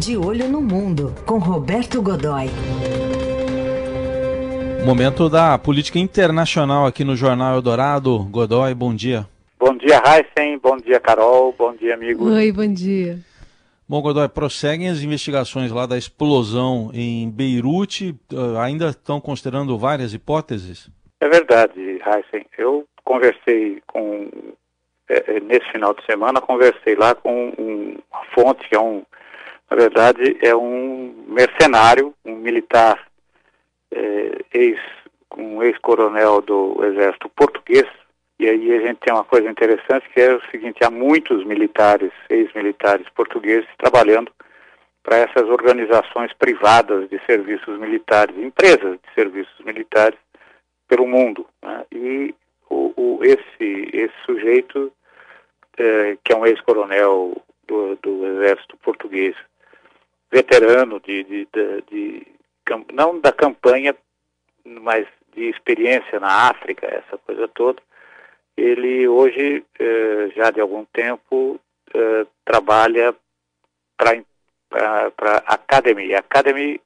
De Olho no Mundo, com Roberto Godoy. Momento da política internacional aqui no Jornal Eldorado. Godoy, bom dia. Bom dia, Heisen. Bom dia, Carol. Bom dia, amigos. Oi, bom dia. Bom, Godoy, prosseguem as investigações lá da explosão em Beirute. Uh, ainda estão considerando várias hipóteses? É verdade, Heisen. Eu conversei com. É, nesse final de semana, conversei lá com um, uma fonte que é um. Na verdade, é um mercenário, um militar é, ex, um ex-coronel do exército português, e aí a gente tem uma coisa interessante que é o seguinte, há muitos militares, ex-militares portugueses trabalhando para essas organizações privadas de serviços militares, empresas de serviços militares pelo mundo. Né? E o, o, esse, esse sujeito, é, que é um ex-coronel do, do exército português, veterano de, de, de, de não da campanha, mas de experiência na África, essa coisa toda, ele hoje, eh, já de algum tempo, eh, trabalha para a Academy. A Academy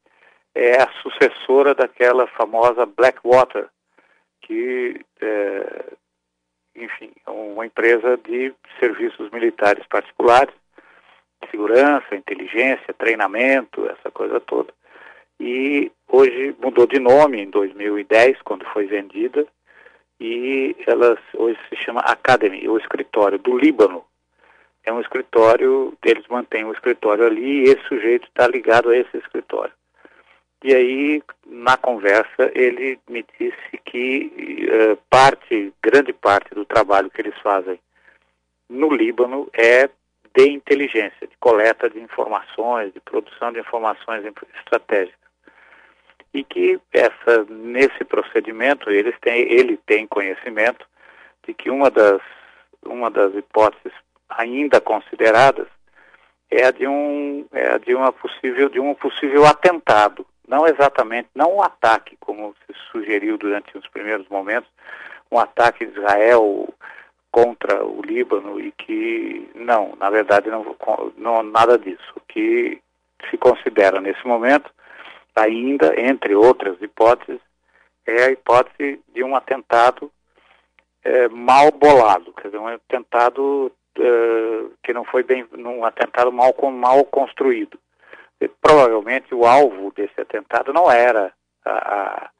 é a sucessora daquela famosa Blackwater, que, eh, enfim, é uma empresa de serviços militares particulares, segurança, inteligência, treinamento, essa coisa toda e hoje mudou de nome em 2010, quando foi vendida, e ela hoje se chama Academy, o escritório do Líbano. É um escritório, eles mantêm um escritório ali e esse sujeito está ligado a esse escritório. E aí, na conversa, ele me disse que uh, parte, grande parte do trabalho que eles fazem no Líbano é de inteligência, de coleta de informações, de produção de informações estratégicas. E que essa, nesse procedimento eles têm, ele tem conhecimento de que uma das, uma das hipóteses ainda consideradas é a de um é de uma possível de um possível atentado, não exatamente, não um ataque como se sugeriu durante os primeiros momentos, um ataque de Israel contra o Líbano e que não, na verdade não, não nada disso. O que se considera nesse momento ainda, entre outras hipóteses, é a hipótese de um atentado é, mal bolado, quer dizer, um atentado é, que não foi bem, um atentado mal, mal construído. E, provavelmente o alvo desse atentado não era a, a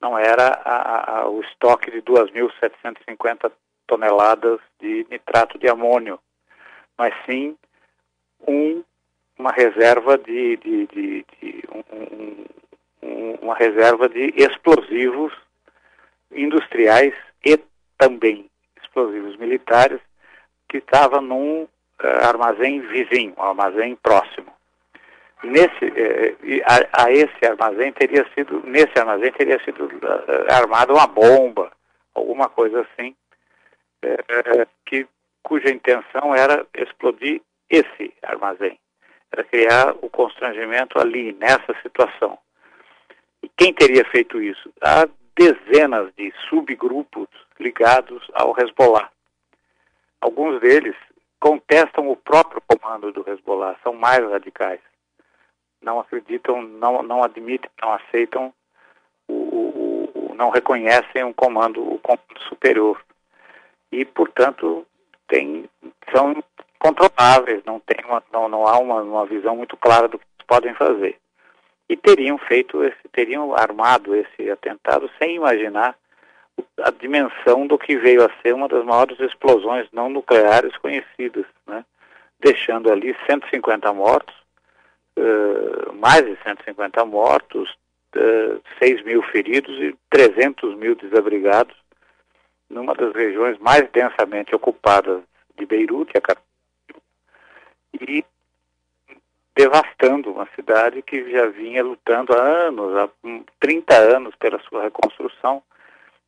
não era a, a, o estoque de 2.750 toneladas de nitrato de amônio, mas sim um uma reserva de, de, de, de um, um, uma reserva de explosivos industriais e também explosivos militares que estava num uh, armazém vizinho, um armazém próximo. Nesse, uh, a, a, esse armazém teria sido, nesse armazém teria sido uh, armada uma bomba, alguma coisa assim, que, cuja intenção era explodir esse armazém para criar o constrangimento ali, nessa situação. E quem teria feito isso? Há dezenas de subgrupos ligados ao Hezbollah. Alguns deles contestam o próprio comando do Hezbollah, são mais radicais. Não acreditam, não, não admitem, não aceitam, o, o, o não reconhecem um comando, o comando superior. E, portanto, tem, são controláveis, não, tem uma, não, não há uma, uma visão muito clara do que podem fazer. E teriam feito, esse, teriam armado esse atentado sem imaginar a dimensão do que veio a ser uma das maiores explosões não nucleares conhecidas, né? deixando ali 150 mortos, uh, mais de 150 mortos, uh, 6 mil feridos e 300 mil desabrigados, numa das regiões mais densamente ocupadas de Beirute, a capital e devastando uma cidade que já vinha lutando há anos, há 30 anos pela sua reconstrução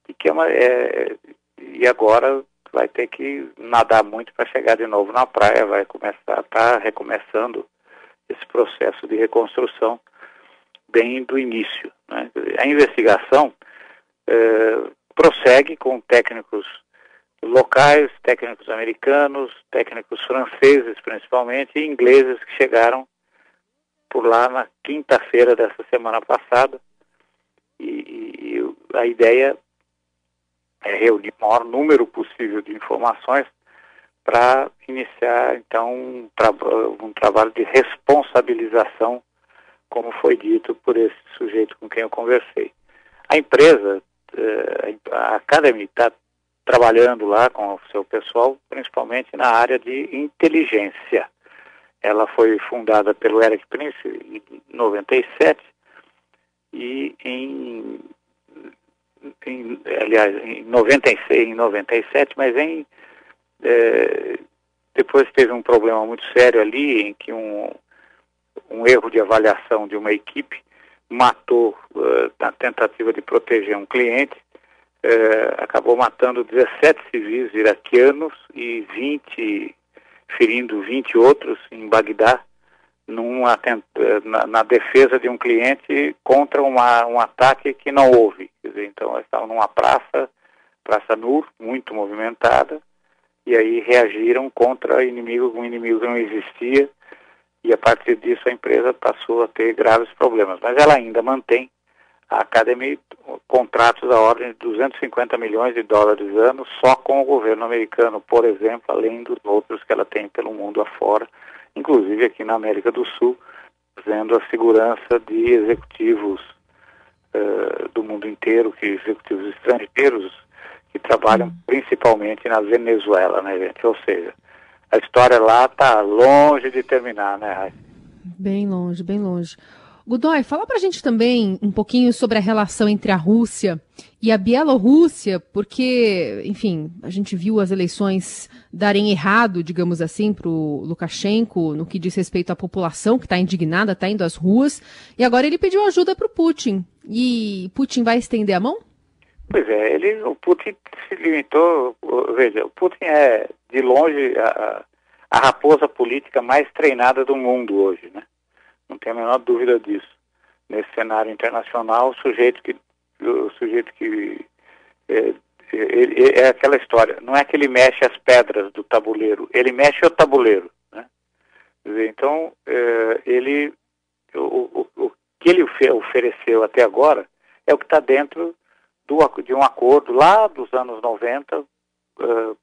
e que é uma, é, e agora vai ter que nadar muito para chegar de novo na praia, vai começar, tá recomeçando esse processo de reconstrução bem do início. Né? A investigação é, prossegue com técnicos locais, técnicos americanos, técnicos franceses principalmente, e ingleses que chegaram por lá na quinta-feira dessa semana passada e, e, a ideia é reunir o maior número possível de informações para iniciar então um, tra um trabalho de responsabilização, como foi dito por esse sujeito com quem eu conversei. A empresa, a Academy, está trabalhando lá com o seu pessoal, principalmente na área de inteligência. Ela foi fundada pelo Eric Prince em 97 e em, em aliás, em 96, em 97, mas em é, depois teve um problema muito sério ali em que um, um erro de avaliação de uma equipe matou uh, na tentativa de proteger um cliente uh, acabou matando 17 civis iraquianos e 20 ferindo 20 outros em Bagdá numa, na, na, defesa de um cliente contra uma, um ataque que não houve. Dizer, então, eles estavam numa praça, Praça Nur, muito movimentada, e aí reagiram contra inimigo, um inimigo que não existia, e a partir disso a empresa passou a ter graves problemas. Mas ela ainda mantém a Academy contratos da ordem de 250 milhões de dólares ano só com o governo americano, por exemplo, além dos outros que ela tem pelo mundo afora, inclusive aqui na América do Sul, fazendo a segurança de executivos uh, do mundo inteiro, que executivos estrangeiros que trabalham principalmente na Venezuela, né, gente? Ou seja, a história lá está longe de terminar, né, Raíssa? Bem longe, bem longe. Godoy, fala pra gente também um pouquinho sobre a relação entre a Rússia e a Bielorrússia, porque, enfim, a gente viu as eleições darem errado, digamos assim, para o Lukashenko no que diz respeito à população que está indignada, está indo às ruas, e agora ele pediu ajuda para o Putin. E Putin vai estender a mão? Pois é, ele, o Putin se limitou, veja, o Putin é, de longe, a, a raposa política mais treinada do mundo hoje, né? Não tem a menor dúvida disso. Nesse cenário internacional, o sujeito que, o sujeito que é, ele, é aquela história, não é que ele mexe as pedras do tabuleiro, ele mexe o tabuleiro. Né? Então, é, ele, o, o, o, que ele ofereceu até agora é o que está dentro do, de um acordo lá dos anos 90, uh,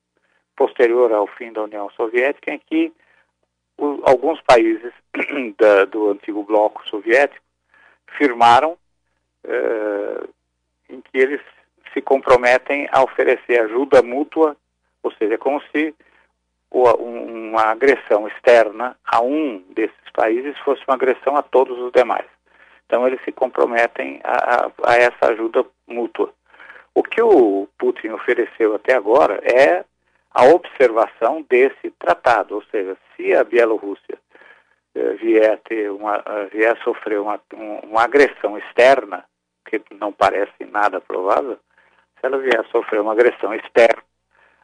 posterior ao fim da União Soviética, em que o, alguns países da, do antigo bloco soviético firmaram uh, em que eles se comprometem a oferecer ajuda mútua, ou seja, é como se uma agressão externa a um desses países fosse uma agressão a todos os demais. Então eles se comprometem a, a, a essa ajuda mútua. O que o Putin ofereceu até agora é a observação desse tratado, ou seja, se a Bielorrússia eh, vier, ter uma, eh, vier sofrer uma, uma agressão externa, que não parece nada provável, se ela vier sofrer uma agressão externa,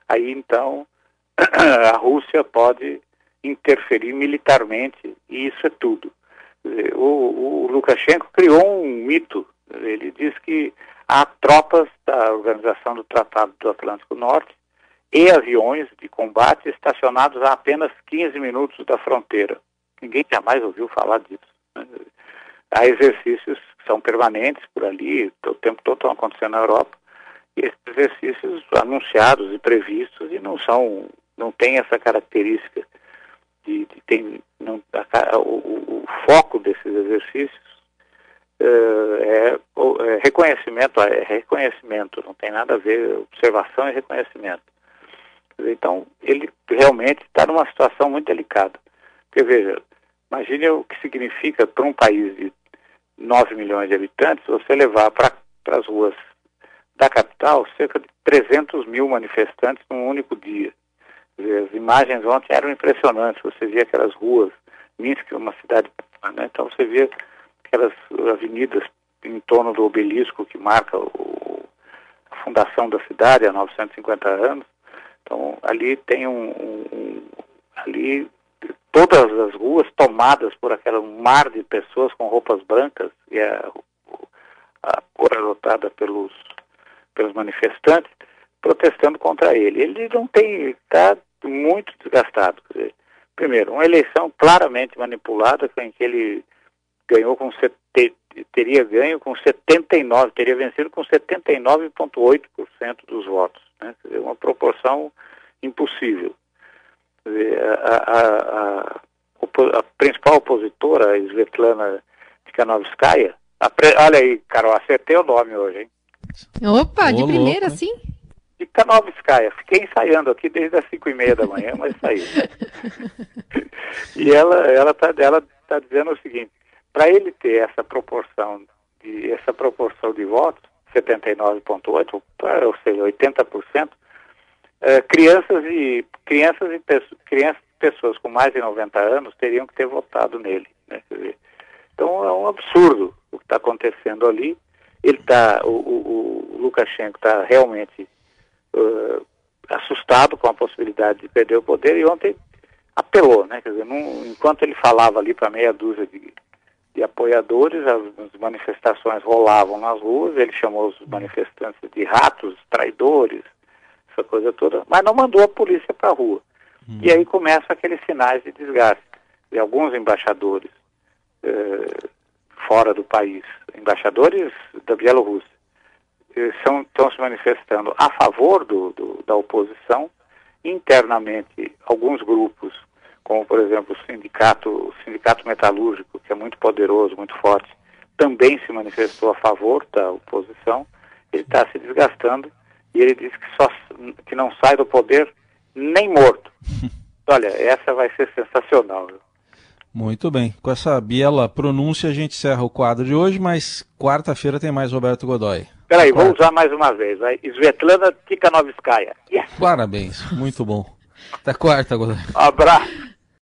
aí então a Rússia pode interferir militarmente e isso é tudo. O, o Lukashenko criou um mito. Ele diz que há tropas da Organização do Tratado do Atlântico Norte e aviões de combate estacionados a apenas 15 minutos da fronteira. Ninguém jamais ouviu falar disso. Né? Há exercícios que são permanentes por ali, o tempo todo estão acontecendo na Europa, e esses exercícios anunciados e previstos e não são, não tem essa característica de, de tem, não, a, o, o, foco desses exercícios uh, é, é, reconhecimento, é reconhecimento, não tem nada a ver observação e reconhecimento. Então, ele realmente está numa situação muito delicada. Porque, veja, imagine o que significa para um país de 9 milhões de habitantes você levar para as ruas da capital cerca de 300 mil manifestantes num único dia. As imagens ontem eram impressionantes. Você via aquelas ruas, Minsk é uma cidade, né? então você via aquelas avenidas em torno do obelisco que marca o, a fundação da cidade há 950 anos. Então, ali tem um, um, ali todas as ruas tomadas por aquele mar de pessoas com roupas brancas e a, a cor adotada pelos, pelos manifestantes protestando contra ele. Ele não tem, está muito desgastado. Dizer, primeiro, uma eleição claramente manipulada em que ele ganhou com teria ganho com 79, teria vencido com 79,8% dos votos. Né? Dizer, uma proporção impossível. Dizer, a, a, a, a, principal opositora, a Svetlana Tikhanovskaya, olha aí, Carol, acertei o nome hoje, hein? Opa, de primeira, sim? Tikhanovskaya. Fiquei ensaiando aqui desde as 5 e meia da manhã, mas saiu. e ela ela está ela tá dizendo o seguinte, para ele ter essa proporção de essa proporção de votos, 79,8, ou seja, 80%, é, crianças e crianças e crianças, pessoas com mais de 90 anos teriam que ter votado nele. Né? Então é um absurdo o que está acontecendo ali. Ele tá, o, o, o Lukashenko está realmente uh, assustado com a possibilidade de perder o poder e ontem apelou, né? Quer dizer, enquanto ele falava ali para meia dúzia de de apoiadores, as, as, manifestações rolavam nas ruas, ele chamou os manifestantes de ratos, traidores, essa coisa toda, mas não mandou a polícia para a rua. Hum. E aí começam aqueles sinais de desgaste. de alguns embaixadores eh, fora do país, embaixadores da Bielorrússia, são, estão se manifestando a favor do, do, da oposição, internamente alguns grupos como por exemplo o sindicato, o sindicato metalúrgico, que é muito poderoso, muito forte, também se manifestou a favor da oposição. Ele está se desgastando e ele diz que, só, que não sai do poder nem morto. Olha, essa vai ser sensacional. Muito bem. Com essa biela pronúncia a gente encerra o quadro de hoje, mas quarta-feira tem mais Roberto Godoy. Peraí, vou usar mais uma vez. Aí. Svetlana Tikhanovskaya. Yes. Parabéns, muito bom. Até quarta, Godoy. Um abraço.